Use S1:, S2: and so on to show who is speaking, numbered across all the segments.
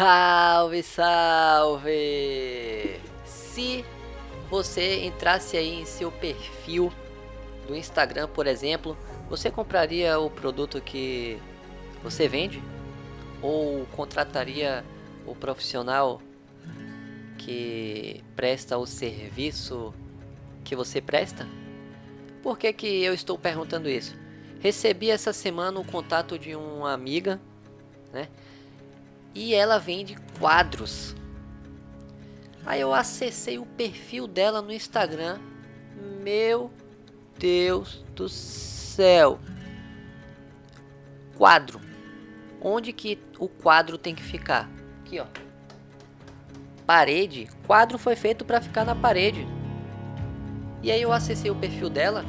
S1: Salve, salve! Se você entrasse aí em seu perfil do Instagram, por exemplo, você compraria o produto que você vende? Ou contrataria o profissional que presta o serviço que você presta? Por que, que eu estou perguntando isso? Recebi essa semana o contato de uma amiga, né? E ela vende quadros. Aí eu acessei o perfil dela no Instagram. Meu Deus do céu. Quadro. Onde que o quadro tem que ficar? Aqui, ó. Parede. Quadro foi feito para ficar na parede. E aí eu acessei o perfil dela.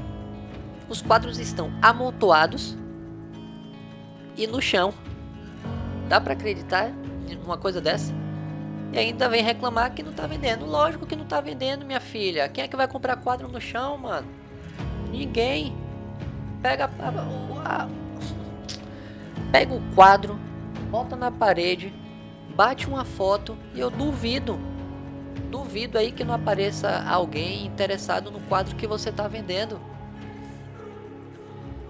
S1: Os quadros estão amontoados e no chão. Dá para acreditar numa coisa dessa? E ainda vem reclamar que não tá vendendo. Lógico que não tá vendendo, minha filha. Quem é que vai comprar quadro no chão, mano? Ninguém. Pega a, pega o quadro, bota na parede, bate uma foto e eu duvido. Duvido aí que não apareça alguém interessado no quadro que você tá vendendo.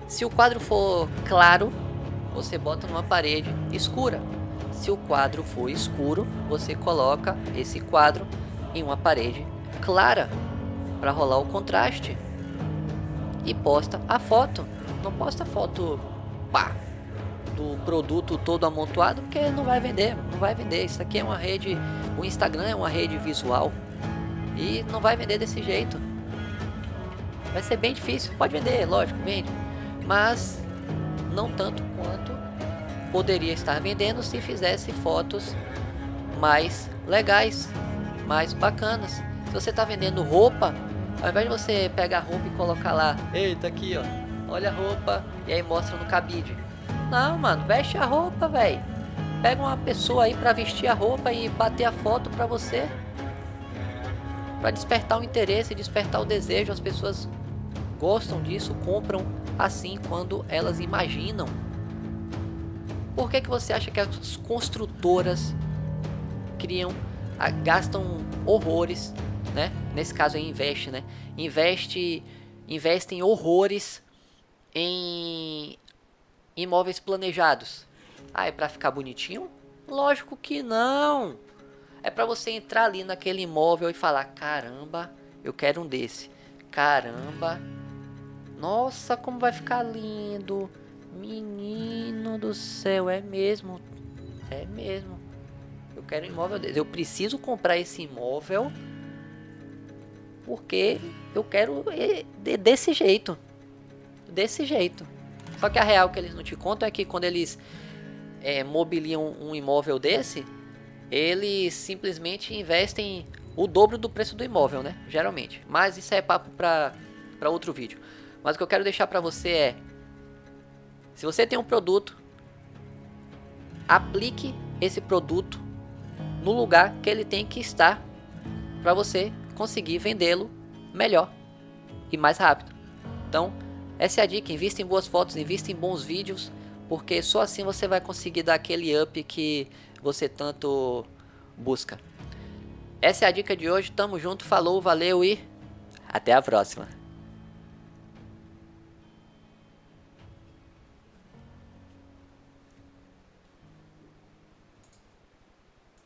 S1: Se o quadro for claro, você bota numa parede escura. Se o quadro for escuro, você coloca esse quadro em uma parede clara para rolar o contraste e posta a foto. Não posta foto pá, do produto todo amontoado porque não vai vender, não vai vender. Isso aqui é uma rede, o Instagram é uma rede visual e não vai vender desse jeito. Vai ser bem difícil. Pode vender, lógico, vende, mas não tanto quanto poderia estar vendendo se fizesse fotos mais legais, mais bacanas. Se você está vendendo roupa, ao invés de você pegar a roupa e colocar lá, eita aqui ó, olha a roupa e aí mostra no cabide. Não, mano, veste a roupa, velho. Pega uma pessoa aí para vestir a roupa e bater a foto para você. Para despertar o interesse, despertar o desejo, as pessoas gostam disso, compram assim quando elas imaginam. Por que, que você acha que as construtoras criam, gastam horrores, né? Nesse caso aí investe, né? Investe, investem horrores em imóveis planejados. Ah, é para ficar bonitinho? Lógico que não. É para você entrar ali naquele imóvel e falar: "Caramba, eu quero um desse. Caramba, nossa, como vai ficar lindo. Menino do céu, é mesmo. É mesmo. Eu quero um imóvel desse. Eu preciso comprar esse imóvel porque eu quero desse jeito. Desse jeito. Só que a real que eles não te contam é que quando eles é, mobiliam um imóvel desse, eles simplesmente investem o dobro do preço do imóvel, né? Geralmente. Mas isso é papo para outro vídeo. Mas o que eu quero deixar para você é: se você tem um produto, aplique esse produto no lugar que ele tem que estar para você conseguir vendê-lo melhor e mais rápido. Então, essa é a dica: invista em boas fotos, invista em bons vídeos, porque só assim você vai conseguir dar aquele up que você tanto busca. Essa é a dica de hoje. Tamo junto, falou, valeu e até a próxima.